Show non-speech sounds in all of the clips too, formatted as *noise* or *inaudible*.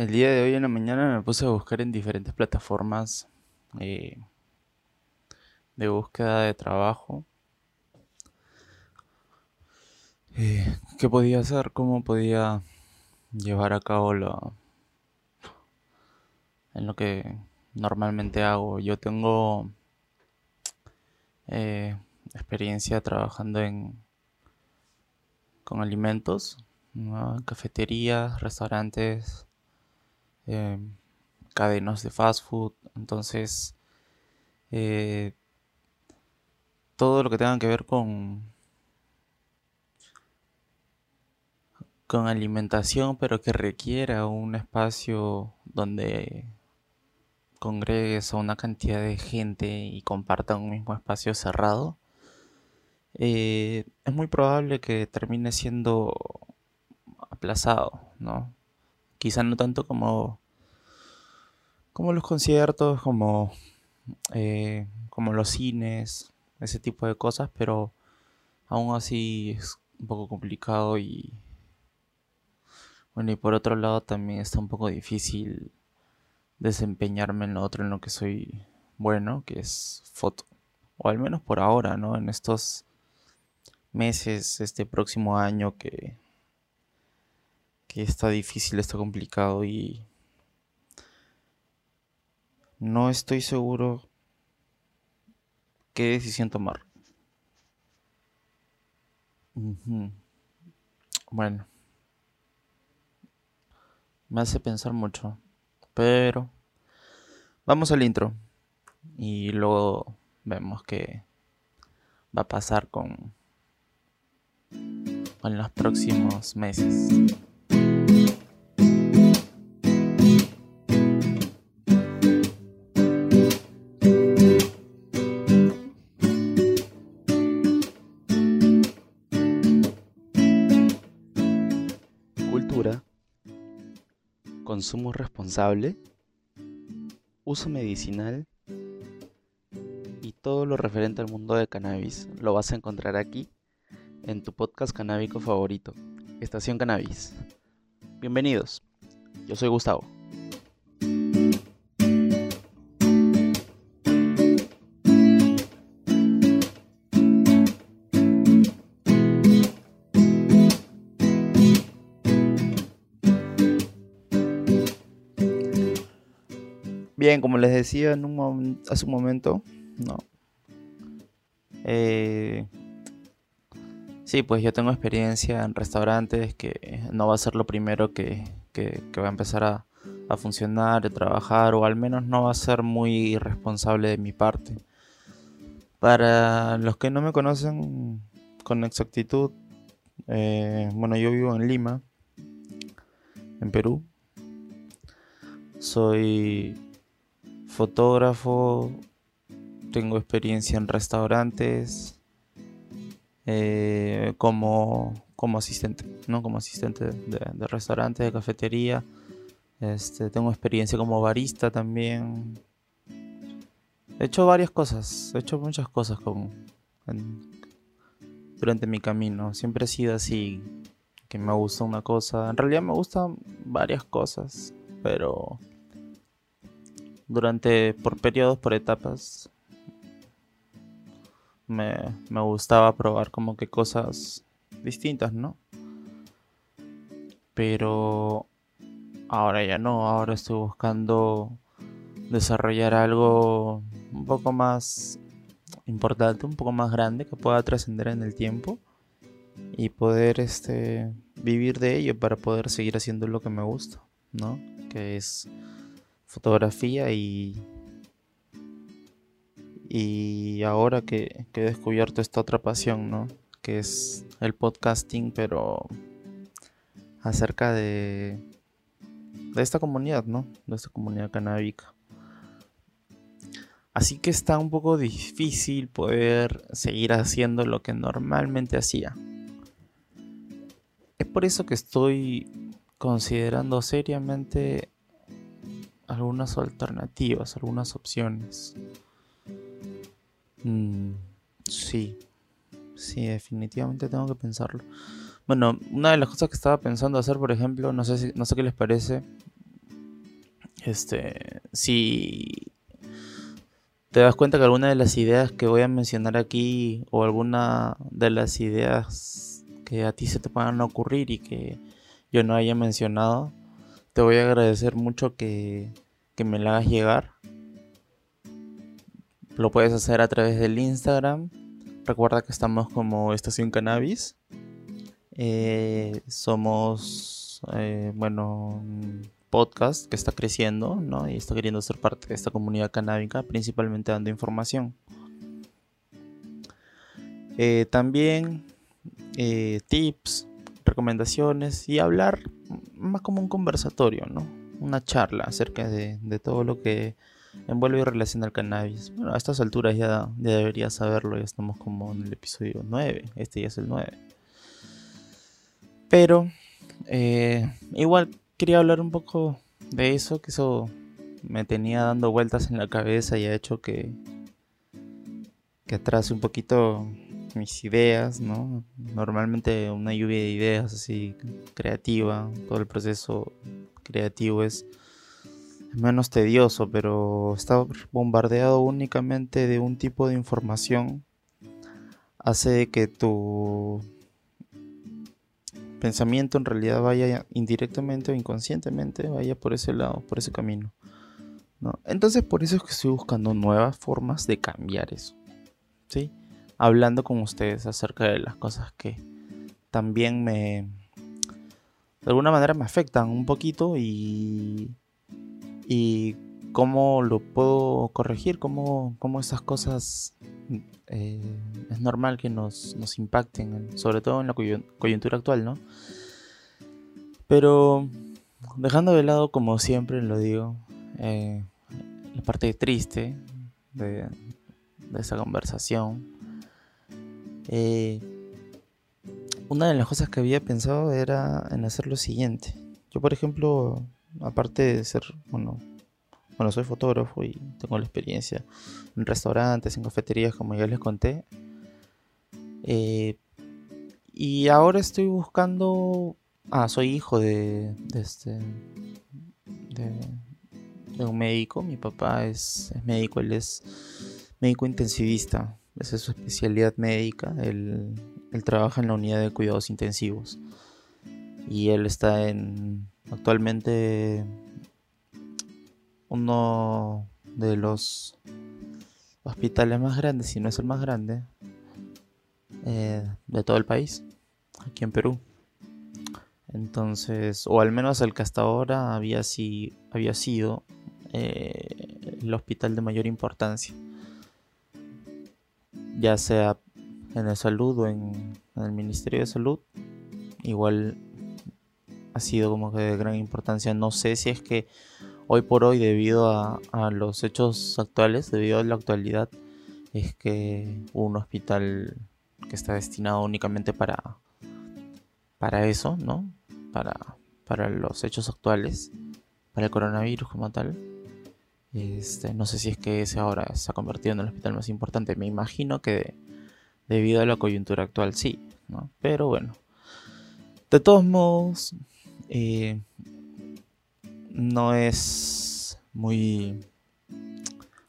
El día de hoy en la mañana me puse a buscar en diferentes plataformas eh, de búsqueda de trabajo. Eh, ¿Qué podía hacer? ¿Cómo podía llevar a cabo lo, en lo que normalmente hago? Yo tengo eh, experiencia trabajando en con alimentos, cafeterías, restaurantes, em, cadenas de fast food. Entonces, eh, todo lo que tenga que ver con con alimentación, pero que requiera un espacio donde congregues a una cantidad de gente y compartan un mismo espacio cerrado, eh, es muy probable que termine siendo aplazado, ¿no? Quizá no tanto como, como los conciertos, como, eh, como los cines, ese tipo de cosas, pero aún así es un poco complicado y bueno, y por otro lado también está un poco difícil desempeñarme en lo otro en lo que soy bueno, que es foto. O al menos por ahora, ¿no? En estos meses, este próximo año que, que está difícil, está complicado y no estoy seguro qué decisión tomar. Bueno, me hace pensar mucho, pero vamos al intro y luego vemos qué va a pasar con en los próximos meses. Consumo responsable, uso medicinal y todo lo referente al mundo de cannabis lo vas a encontrar aquí en tu podcast canábico favorito, Estación Cannabis. Bienvenidos, yo soy Gustavo. Como les decía en un hace un momento, no. Eh, Sí, pues yo tengo experiencia en restaurantes que no va a ser lo primero que, va a empezar a, a, funcionar, a trabajar, o al menos no va a ser muy irresponsable de mi parte. Para los que no me conocen con exactitud, eh, bueno, yo vivo en Lima, en Perú. Soy fotógrafo, tengo experiencia en restaurantes eh, como, como asistente, ¿no? Como asistente de, restaurante, de cafetería. Este, tengo experiencia como barista también. He hecho varias cosas, he hecho muchas cosas como durante mi camino. Siempre he sido así, que me gusta una cosa. En realidad me gustan varias cosas, pero durante, por periodos, por etapas, me, gustaba probar como que cosas distintas, ¿no? Pero ahora ya no, ahora estoy buscando desarrollar algo un poco más importante, un poco más grande que pueda trascender en el tiempo y poder este vivir de ello para poder seguir haciendo lo que me gusta, ¿no? Que es fotografía y y ahora que, he descubierto esta otra pasión, ¿no? Que es el podcasting, pero acerca de, de esta comunidad, ¿no? De esta comunidad canábica. Así que está un poco difícil poder seguir haciendo lo que normalmente hacía. Es por eso que estoy considerando seriamente algunas alternativas, algunas opciones. Mm, sí, sí, definitivamente tengo que pensarlo. Bueno, una de las cosas que estaba pensando hacer, por ejemplo, no sé, si, no sé qué les parece, Este, si te das cuenta que alguna de las ideas que voy a mencionar aquí o alguna de las ideas que a ti se te puedan ocurrir y que yo no haya mencionado, te voy a agradecer mucho que, que me la hagas llegar. Lo puedes hacer a través del Instagram. Recuerda que estamos como Estación Cannabis. Eh, somos, eh, bueno, podcast que está creciendo, ¿no? Y está queriendo ser parte de esta comunidad canábica, principalmente dando información. Eh, también eh, tips, recomendaciones y hablar más como un conversatorio, ¿no? Una charla acerca de, todo lo que envuelve y relaciona el cannabis. Bueno, a estas alturas ya, ya deberías saberlo, ya estamos como en el episodio 9, este ya es el 9. Pero eh, igual quería hablar un poco de eso, que eso me tenía dando vueltas en la cabeza y ha hecho que, que atrase un poquito mis ideas, ¿no? Normalmente una lluvia de ideas así creativa, todo el proceso creativo es menos tedioso, pero estar bombardeado únicamente de un tipo de información hace que tu pensamiento en realidad vaya indirectamente o inconscientemente, vaya por ese lado, por ese camino. ¿no? Entonces por eso es que estoy buscando nuevas formas de cambiar eso. ¿sí? Hablando con ustedes acerca de las cosas que también me... De alguna manera me afectan un poquito y... Y cómo lo puedo corregir, cómo, cómo esas cosas eh, es normal que nos, impacten, sobre todo en la coyuntura actual, ¿no? Pero dejando de lado, como siempre lo digo, eh, la parte triste de, de esa conversación, eh, una de las cosas que había pensado era en hacer lo siguiente. Yo, por ejemplo, aparte de ser, bueno, bueno, soy fotógrafo y tengo la experiencia en restaurantes, en cafeterías, como ya les conté. Eh, y ahora estoy buscando. Ah, soy hijo de, de este. De, un médico. Mi papá es, médico, él es médico intensivista. Esa es su especialidad médica. Él, trabaja en la unidad de cuidados intensivos. Y él está en. Actualmente uno de los hospitales más grandes, si no es el más grande, eh, de todo el país, aquí en Perú. Entonces, o al menos el que hasta ahora había, había sido eh, el hospital de mayor importancia, ya sea en el salud o en, el Ministerio de Salud, igual ha sido como que de gran importancia. No sé si es que hoy por hoy debido a, los hechos actuales, debido a la actualidad, es que un hospital que está destinado únicamente para, para eso, ¿no? Para, para los hechos actuales, para el coronavirus como tal. Este, no sé si es que ese ahora se ha convertido en el hospital más importante. Me imagino que debido a la coyuntura actual sí, ¿no? Pero bueno. De todos modos, eh, no es muy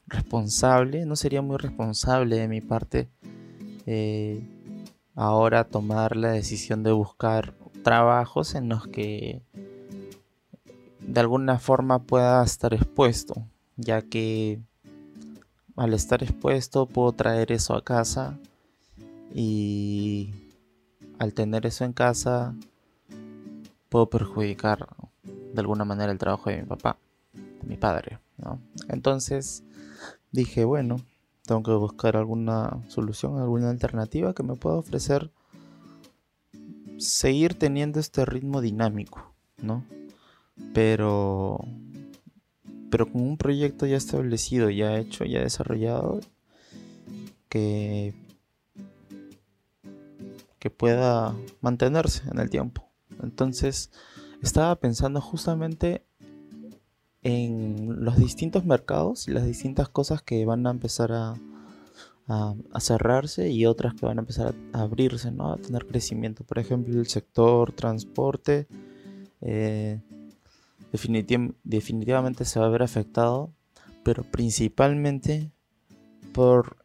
responsable, no sería muy responsable de mi parte eh, ahora tomar la decisión de buscar trabajos en los que de alguna forma pueda estar expuesto, ya que al estar expuesto puedo traer eso a casa y al tener eso en casa puedo perjudicar de alguna manera el trabajo de mi papá, de mi padre, ¿no? Entonces dije, bueno, tengo que buscar alguna solución, alguna alternativa que me pueda ofrecer seguir teniendo este ritmo dinámico, ¿no? Pero pero con un proyecto ya establecido, ya hecho, ya desarrollado que que pueda mantenerse en el tiempo. Entonces, estaba pensando justamente en los distintos mercados y las distintas cosas que van a empezar a, cerrarse y otras que van a empezar a, abrirse, ¿no? a tener crecimiento. Por ejemplo, el sector transporte, eh, definitivamente se va a ver afectado, pero principalmente por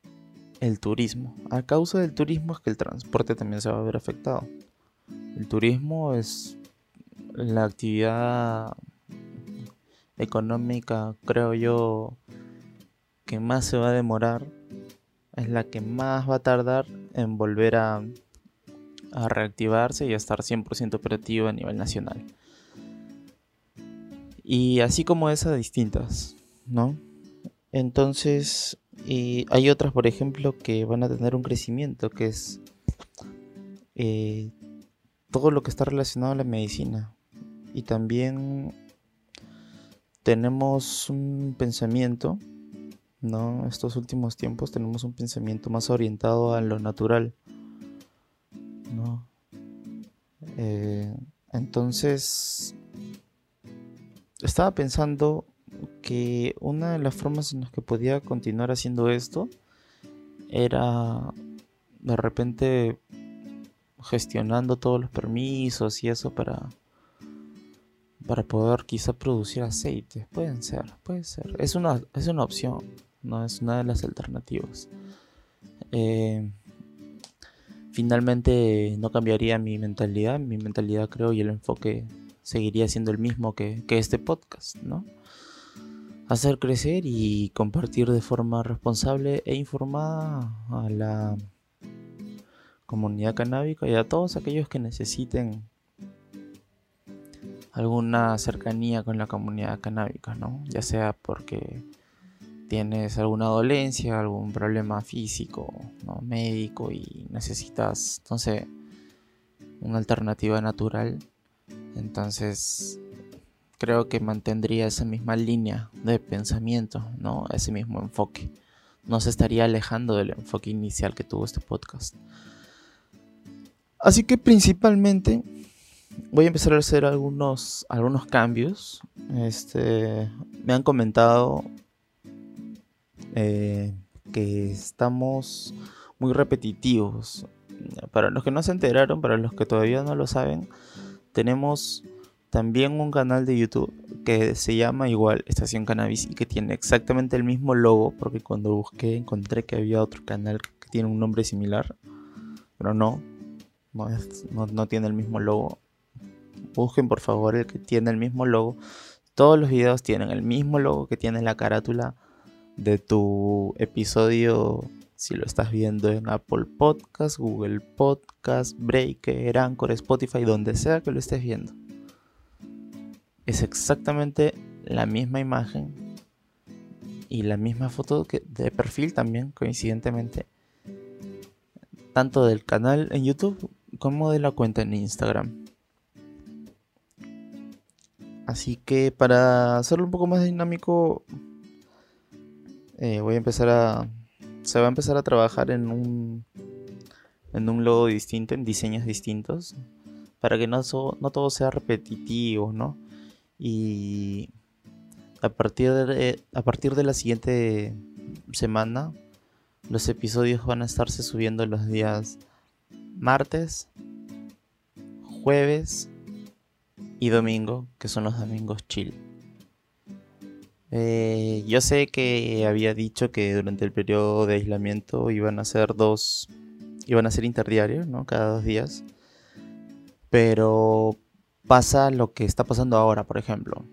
el turismo. A causa del turismo es que el transporte también se va a ver afectado. El turismo es la actividad económica, creo yo, que más se va a demorar. Es la que más va a tardar en volver a, a reactivarse y a estar 100% operativa a nivel nacional. Y así como esas distintas, ¿no? Entonces, y hay otras, por ejemplo, que van a tener un crecimiento, que es eh, todo lo que está relacionado a la medicina. Y también tenemos un pensamiento, ¿no? Estos últimos tiempos tenemos un pensamiento más orientado a lo natural, ¿no? Eh, entonces, estaba pensando que una de las formas en las que podía continuar haciendo esto era de repente gestionando todos los permisos y eso para para poder quizá producir aceite. Pueden ser, puede ser. Es una, es una opción, no es una de las alternativas. Eh, finalmente no cambiaría mi mentalidad, mi mentalidad creo y el enfoque seguiría siendo el mismo que, que este podcast, ¿no? hacer crecer y compartir de forma responsable e informada a la comunidad canábica y a todos aquellos que necesiten alguna cercanía con la comunidad canábica, ¿no? Ya sea porque tienes alguna dolencia, algún problema físico, ¿no? médico y necesitas, entonces, una alternativa natural. Entonces, creo que mantendría esa misma línea de pensamiento, ¿no? Ese mismo enfoque. No se estaría alejando del enfoque inicial que tuvo este podcast. Así que principalmente voy a empezar a hacer algunos, algunos cambios. Este, me han comentado eh, que estamos muy repetitivos. Para los que no se enteraron, para los que todavía no lo saben, tenemos también un canal de YouTube que se llama igual Estación Cannabis y que tiene exactamente el mismo logo, porque cuando busqué encontré que había otro canal que tiene un nombre similar, pero no, no, tiene el mismo logo. Busquen por favor el que tiene el mismo logo. Todos los videos tienen el mismo logo que tiene la carátula de tu episodio si lo estás viendo en Apple Podcast, Google Podcast, Breaker, Anchor, Spotify, donde sea que lo estés viendo es exactamente la misma imagen y la misma foto que de perfil también, coincidentemente, tanto del canal en YouTube como de la cuenta en Instagram. Así que para hacerlo un poco más dinámico, eh, voy a empezar a. Se va a empezar a trabajar en un. En un logo distinto, en diseños distintos. Para que no, no todo sea repetitivo, ¿no? Y a partir de, a partir de la siguiente semana, los episodios van a estarse subiendo los días martes, jueves y domingo, que son los domingos chill. Eh, yo sé que había dicho que durante el periodo de aislamiento iban a ser dos, iban a ser interdiarios, ¿no? Cada dos días. Pero pasa lo que está pasando ahora, por ejemplo.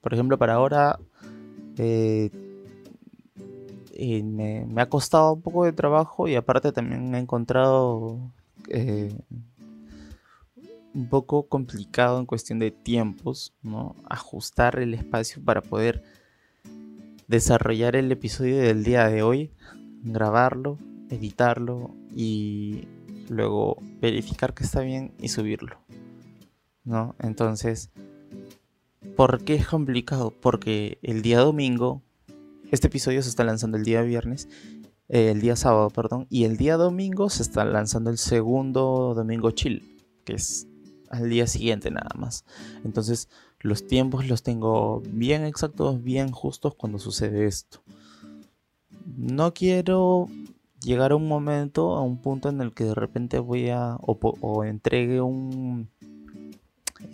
Por ejemplo, para ahora eh, me, ha costado un poco de trabajo y aparte también he encontrado eh, un poco complicado en cuestión de tiempos, ¿no? Ajustar el espacio para poder desarrollar el episodio del día de hoy, grabarlo, editarlo y luego verificar que está bien y subirlo. ¿no? Entonces, ¿por qué es complicado? Porque el día domingo, este episodio se está lanzando el día viernes, eh, el día sábado, perdón, y el día domingo se está lanzando el segundo domingo chill, que es al día siguiente nada más. Entonces, los tiempos los tengo bien exactos, bien justos cuando sucede esto. No quiero llegar a un momento, a un punto en el que de repente voy a o entregue un,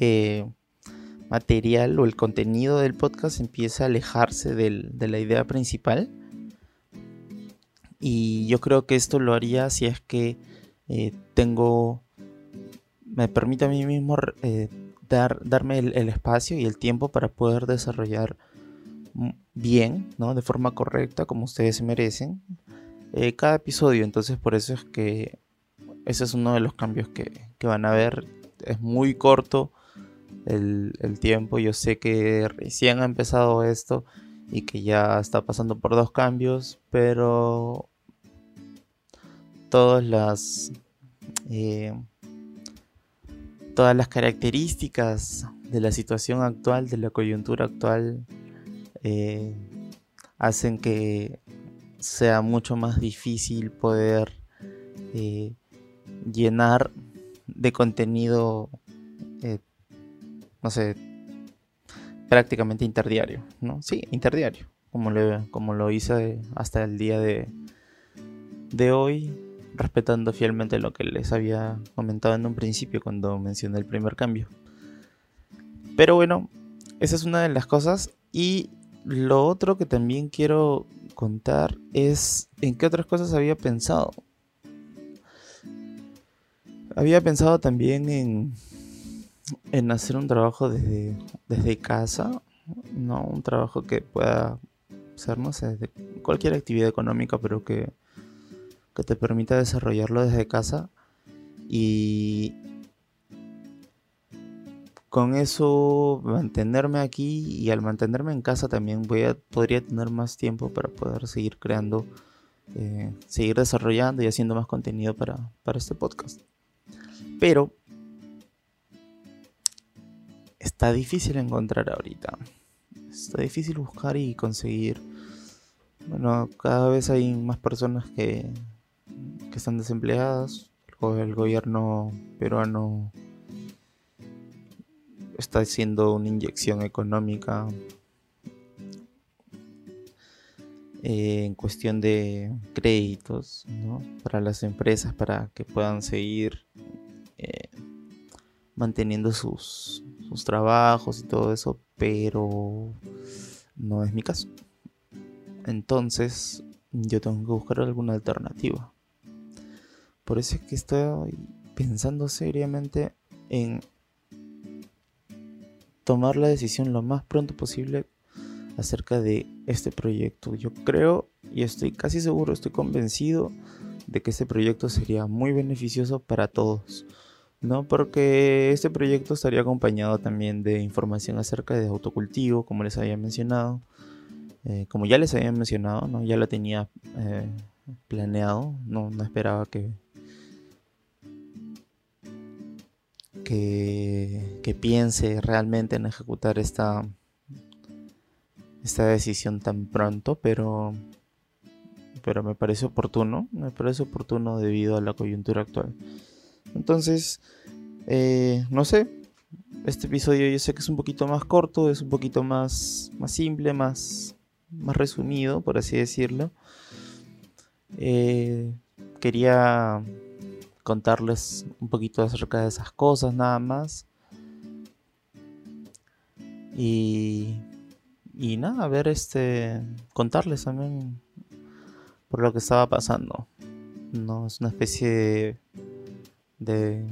eh, material o el contenido del podcast empieza a alejarse de la idea principal. Y yo creo que esto lo haría si es que eh, tengo, me permite a mí mismo eh, dar, darme el, espacio y el tiempo para poder desarrollar bien, ¿no? de forma correcta, como ustedes merecen, eh, cada episodio. Entonces por eso es que ese es uno de los cambios que, que van a ver. Es muy corto el, el, tiempo. Yo sé que recién ha empezado esto y que ya está pasando por dos cambios, pero todas las eh, todas las características de la situación actual, de la coyuntura actual, eh, hacen que sea mucho más difícil poder eh, llenar de contenido, no sé, prácticamente interdiario, ¿no? Sí, interdiario, como, como lo hice hasta el día de, de hoy, respetando fielmente lo que les había comentado en un principio cuando mencioné el primer cambio. Pero bueno, esa es una de las cosas. Y lo otro que también quiero contar es en qué otras cosas había pensado. Había pensado también en, en hacer un trabajo desde, desde casa, no un trabajo que pueda ser, no sé, de cualquier actividad económica, pero que que te permita desarrollarlo desde casa y con eso mantenerme aquí y al mantenerme en casa también voy a, podría tener más tiempo para poder seguir creando, eh, seguir desarrollando y haciendo más contenido para, para este podcast. Pero está difícil encontrar ahorita. Está difícil buscar y conseguir. Bueno, cada vez hay más personas que, están desempleadas. El gobierno peruano está haciendo una inyección económica eh, en cuestión de créditos para las empresas para que puedan seguir eh, manteniendo sus, sus trabajos y todo eso, pero no es mi caso. Entonces yo tengo que buscar alguna alternativa. Por eso es que estoy pensando seriamente en tomar la decisión lo más pronto posible acerca de este proyecto. Yo creo y estoy casi seguro, estoy convencido de que este proyecto sería muy beneficioso para todos. ¿no? Porque este proyecto estaría acompañado también de información acerca de autocultivo, como les había mencionado. Eh, como ya les había mencionado, ¿no? ya lo tenía eh, planeado, no, no esperaba que, que, piense realmente en ejecutar esta, esta decisión tan pronto, pero, pero me parece oportuno, me parece oportuno debido a la coyuntura actual. Entonces, eh, no sé, este episodio yo sé que es un poquito más corto, es un poquito más, más simple, más, más resumido, por así decirlo. Eh, quería contarles un poquito acerca de esas cosas nada más. Y, y nada, a ver, este, contarles también por lo que estaba pasando. No, es una especie de, de,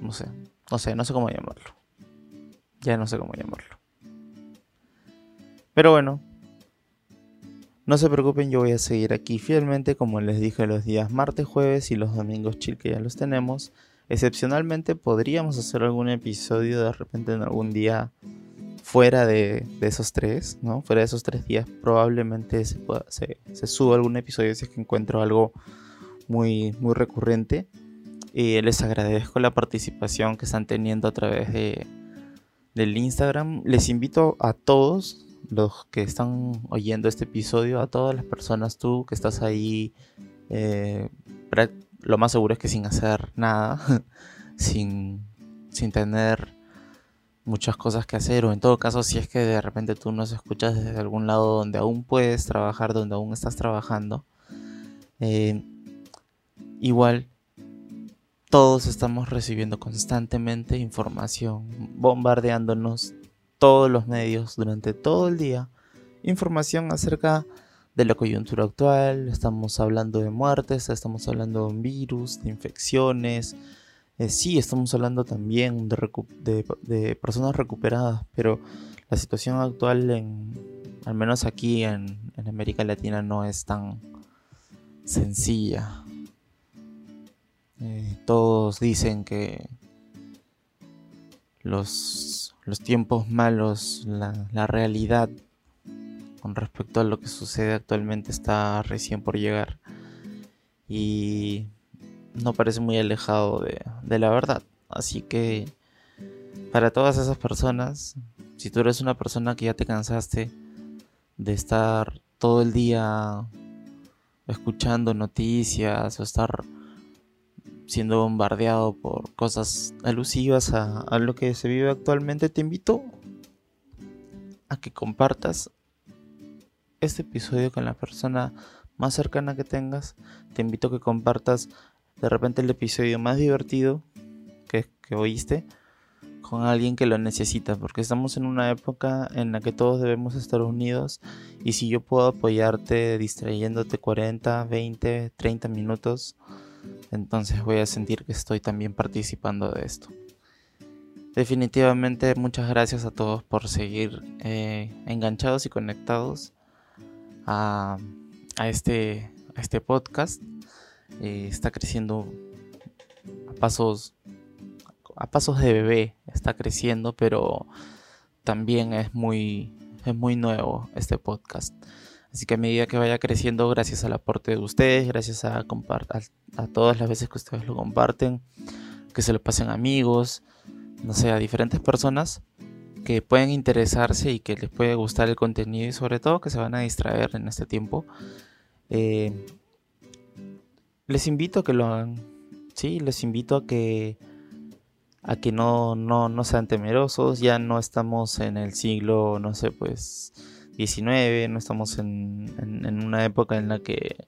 no sé, no sé, no sé cómo llamarlo. Ya no sé cómo llamarlo. Pero bueno, no se preocupen, yo voy a seguir aquí fielmente como les dije los días martes, jueves y los domingos chill que ya los tenemos. Excepcionalmente podríamos hacer algún episodio de repente en algún día fuera de, esos tres, ¿no? Fuera de esos tres días probablemente se, se, suba algún episodio si es que encuentro algo muy, muy recurrente. Y les agradezco la participación que están teniendo a través de, del Instagram. Les invito a todos los que están oyendo este episodio, a todas las personas, tú que estás ahí, eh, lo más seguro es que sin hacer nada, *laughs* sin, sin tener muchas cosas que hacer, o en todo caso, si es que de repente tú nos escuchas desde algún lado donde aún puedes trabajar, donde aún estás trabajando, eh, igual todos estamos recibiendo constantemente información, bombardeándonos todos los medios durante todo el día información acerca de la coyuntura actual, estamos hablando de muertes, estamos hablando de un virus, de infecciones, eh, sí, estamos hablando también de, personas recuperadas, pero la situación actual, en, al menos aquí en, América Latina, no es tan sencilla. Eh, todos dicen que los, los tiempos malos, la, realidad con respecto a lo que sucede actualmente está recién por llegar y no parece muy alejado de, la verdad. Así que para todas esas personas, si tú eres una persona que ya te cansaste de estar todo el día escuchando noticias o estar siendo bombardeado por cosas alusivas a, lo que se vive actualmente, te invito a que compartas este episodio con la persona más cercana que tengas. Te invito a que compartas de repente el episodio más divertido que, que oíste con alguien que lo necesita, porque estamos en una época en la que todos debemos estar unidos y si yo puedo apoyarte distrayéndote 40, 20, 30 minutos, entonces voy a sentir que estoy también participando de esto. Definitivamente muchas gracias a todos por seguir eh, enganchados y conectados a, este, a este podcast. Eh, está creciendo a pasos, a pasos de bebé, está creciendo, pero también es muy, es muy nuevo este podcast. Así que a medida que vaya creciendo, gracias al aporte de ustedes, gracias a, todas las veces que ustedes lo comparten, que se lo pasen amigos, no sé, a diferentes personas, que pueden interesarse y que les puede gustar el contenido y sobre todo que se van a distraer en este tiempo. Eh, les invito a que lo hagan. Sí, les invito a que a que no, no, sean temerosos. Ya no estamos en el siglo, no sé, pues 19, no estamos en, en, una época en la que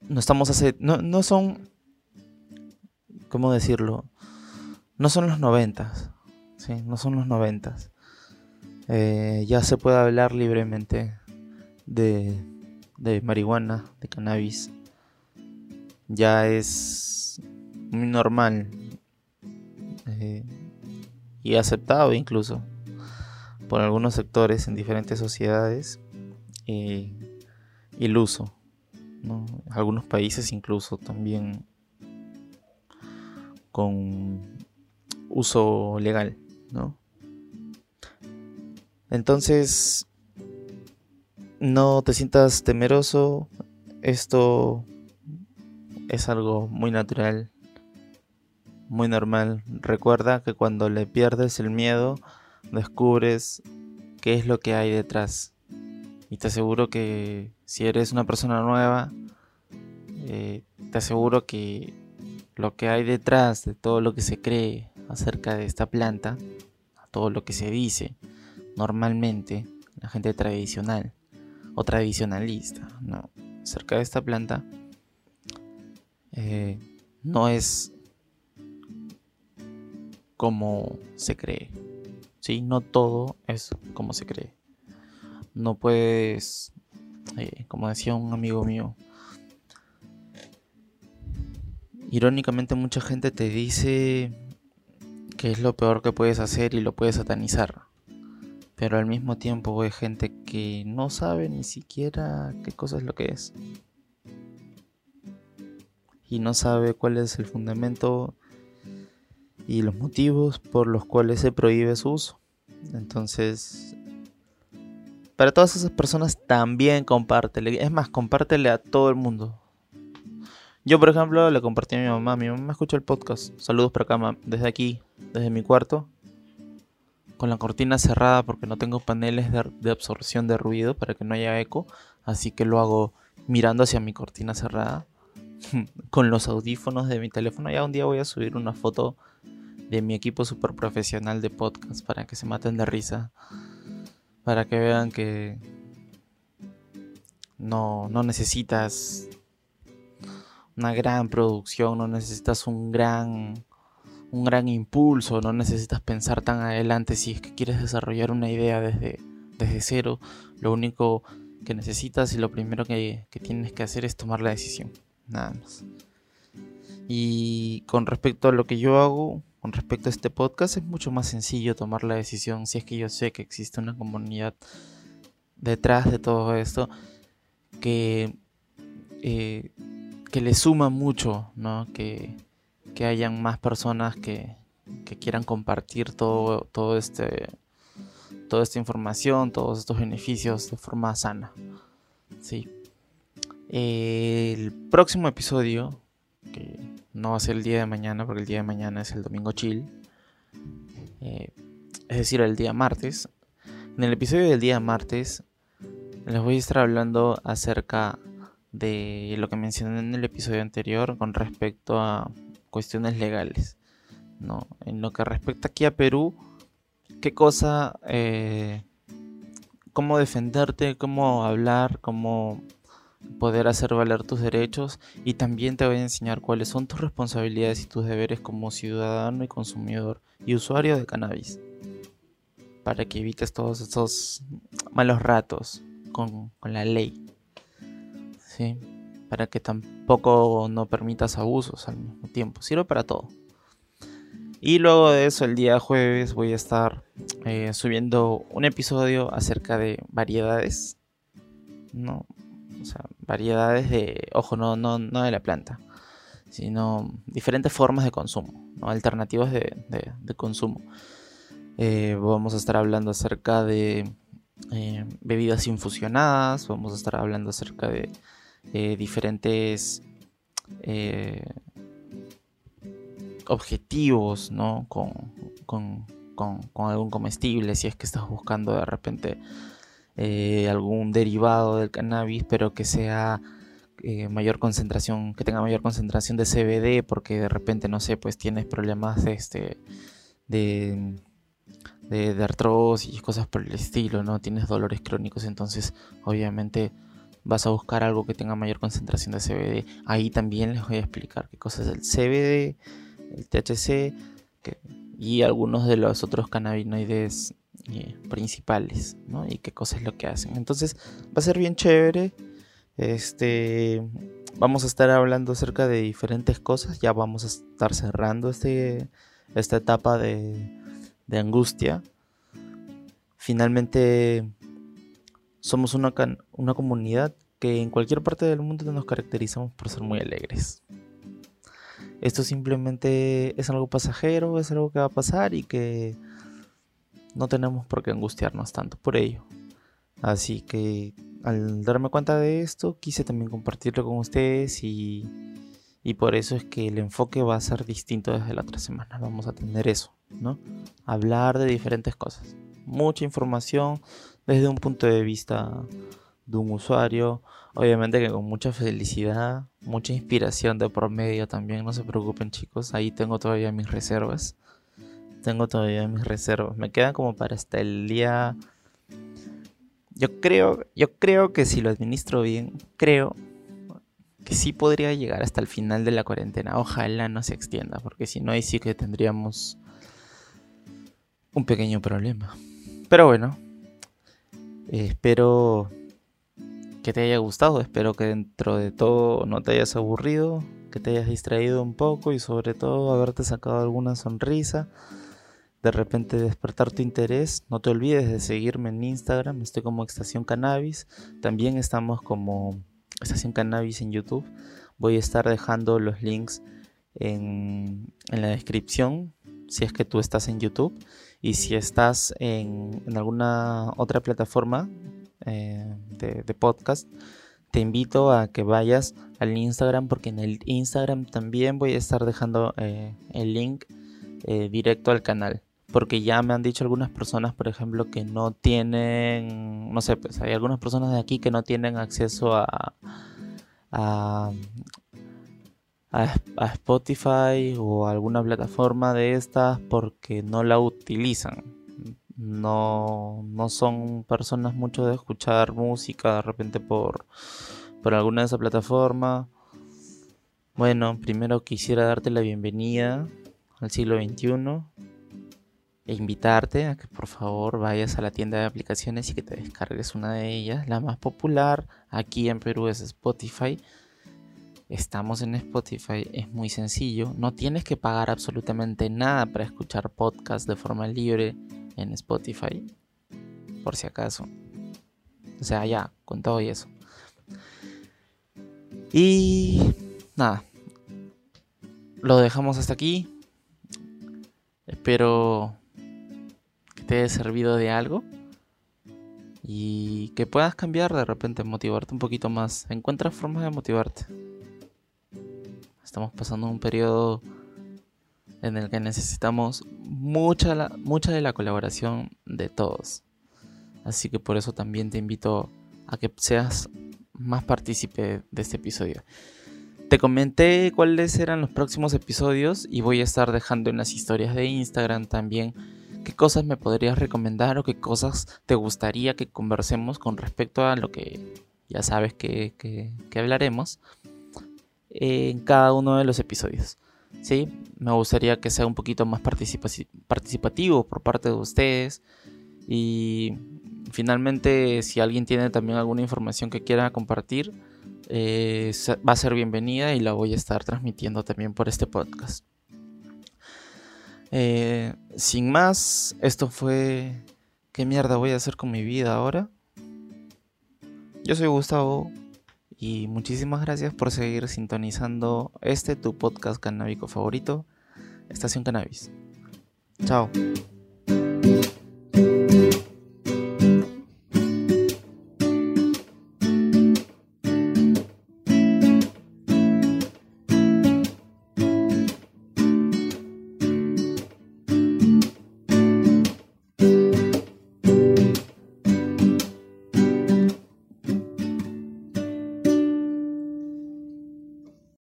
no estamos hace. No, no son. ¿Cómo decirlo? No son los noventas no son los noventas. Eh, ya se puede hablar libremente de, de marihuana, de cannabis. Ya es muy normal eh, y aceptado incluso por algunos sectores en diferentes sociedades eh, el uso. Algunos países incluso también con uso legal. ¿no? Entonces, no te sientas temeroso, esto es algo muy natural, muy normal. Recuerda que cuando le pierdes el miedo, descubres qué es lo que hay detrás. Y te aseguro que si eres una persona nueva, eh, te aseguro que lo que hay detrás de todo lo que se cree acerca de esta planta, todo lo que se dice normalmente la gente tradicional o tradicionalista, ¿no? acerca de esta planta, eh, no es como se cree. ¿Sí? No todo es como se cree. No puedes, eh, como decía un amigo mío, irónicamente mucha gente te dice que es lo peor que puedes hacer y lo puedes satanizar. Pero al mismo tiempo hay gente que no sabe ni siquiera qué cosa es lo que es. Y no sabe cuál es el fundamento y los motivos por los cuales se prohíbe su uso. Entonces, para todas esas personas también compártele. Es más, compártele a todo el mundo. Yo, por ejemplo, le compartí a mi mamá. Mi mamá escucha el podcast. Saludos para acá, desde aquí, desde mi cuarto. Con la cortina cerrada porque no tengo paneles de, absorción de ruido para que no haya eco. Así que lo hago mirando hacia mi cortina cerrada. *laughs* con los audífonos de mi teléfono. Ya un día voy a subir una foto de mi equipo super profesional de podcast para que se maten de risa. Para que vean que no, no necesitas una gran producción, no necesitas un gran un gran impulso, no necesitas pensar tan adelante si es que quieres desarrollar una idea desde, desde cero. Lo único que necesitas y lo primero que, que tienes que hacer es tomar la decisión, nada más. Y con respecto a lo que yo hago, con respecto a este podcast, es mucho más sencillo tomar la decisión si es que yo sé que existe una comunidad detrás de todo esto que, eh, que le suma mucho, ¿no? Que, que hayan más personas que, que quieran compartir todo, todo este, toda esta información, todos estos beneficios de forma sana. Sí. El próximo episodio, no va a ser el día de mañana, porque el día de mañana es el domingo chill, eh, es decir, el día martes. En el episodio del día martes les voy a estar hablando acerca de lo que mencioné en el episodio anterior con respecto a cuestiones legales. ¿no? En lo que respecta aquí a Perú, qué cosa, eh, cómo defenderte, cómo hablar, cómo poder hacer valer tus derechos y también te voy a enseñar cuáles son tus responsabilidades y tus deberes como ciudadano y consumidor y usuario de cannabis para que evites todos esos malos ratos con, la ley. ¿Sí? Para que tampoco no permitas abusos al mismo tiempo. Sirve para todo. Y luego de eso, el día jueves voy a estar eh, subiendo un episodio acerca de variedades. No, o sea, variedades de, ojo, no, no, no de la planta, sino diferentes formas de consumo, alternativas de, consumo. Eh, vamos a estar hablando acerca de eh, bebidas infusionadas, vamos a estar hablando acerca de diferentes eh, objetivos, ¿no? Con, con, algún comestible, si es que estás buscando de repente eh, algún derivado del cannabis, pero que sea mayor concentración, que tenga mayor concentración de CBD, porque de repente, no sé, pues tienes problemas de este de de, artrosis y cosas por el estilo, ¿no? Tienes dolores crónicos, entonces obviamente vas a buscar algo que tenga mayor concentración de CBD. Ahí también les voy a explicar qué cosas es el CBD, el THC y algunos de los otros cannabinoides eh, principales, ¿no? Y qué cosas es lo que hacen. Entonces va a ser bien chévere. Este, vamos a estar hablando acerca de diferentes cosas. Ya vamos a estar cerrando este, esta etapa de de angustia, finalmente somos una, una comunidad que en cualquier parte del mundo nos caracterizamos por ser muy alegres. Esto simplemente es algo pasajero, es algo que va a pasar y que no tenemos por qué angustiarnos tanto por ello. Así que al darme cuenta de esto, quise también compartirlo con ustedes y, y por eso es que el enfoque va a ser distinto desde la otra semana. Vamos a tener eso. ¿no? Hablar de diferentes cosas. Mucha información desde un punto de vista de un usuario. Obviamente que con mucha felicidad, mucha inspiración de por medio también. No se preocupen chicos, ahí tengo todavía mis reservas. Tengo todavía mis reservas. Me quedan como para hasta el día... Yo creo, yo creo que si lo administro bien, creo que sí podría llegar hasta el final de la cuarentena. Ojalá no se extienda, porque si no, ahí sí que tendríamos un pequeño problema. Pero bueno, espero que te haya gustado, espero que dentro de todo no te hayas aburrido, que te hayas distraído un poco y sobre todo haberte sacado alguna sonrisa, de repente despertar tu interés. No te olvides de seguirme en Instagram, estoy como Estación Cannabis, también estamos como Estación Cannabis en YouTube. Voy a estar dejando los links en, en la descripción si es que tú estás en YouTube y si estás en, alguna otra plataforma eh, de, podcast, te invito a que vayas al Instagram porque en el Instagram también voy a estar dejando eh, el link eh, directo al canal. Porque ya me han dicho algunas personas, por ejemplo, que no tienen, no sé, pues hay algunas personas de aquí que no tienen acceso a, a, a, Spotify o alguna plataforma de estas porque no la utilizan. No, no son personas mucho de escuchar música de repente por, por alguna de esas plataformas. Bueno, primero quisiera darte la bienvenida al siglo XXI e invitarte a que por favor vayas a la tienda de aplicaciones y que te descargues una de ellas. La más popular aquí en Perú es Spotify. Estamos en Spotify, es muy sencillo. No tienes que pagar absolutamente nada para escuchar podcasts de forma libre en Spotify. Por si acaso. O sea, ya, con todo y eso. Y nada. Lo dejamos hasta aquí. Espero te haya servido de algo y que puedas cambiar de repente, motivarte un poquito más. Encuentra formas de motivarte. Estamos pasando un periodo en el que necesitamos mucha, mucha de la colaboración de todos. Así que por eso también te invito a que seas más partícipe de este episodio. Te comenté cuáles eran los próximos episodios y voy a estar dejando en las historias de Instagram también qué cosas me podrías recomendar o qué cosas te gustaría que conversemos con respecto a lo que ya sabes que, hablaremos en cada uno de los episodios. ¿sí? Me gustaría que sea un poquito más participativo por parte de ustedes y finalmente si alguien tiene también alguna información que quiera compartir, eh, va a ser bienvenida y la voy a estar transmitiendo también por este podcast. Eh, sin más, esto fue... ¿Qué mierda voy a hacer con mi vida ahora? Yo soy Gustavo y muchísimas gracias por seguir sintonizando este tu podcast canábico favorito, Estación Cannabis. Chao.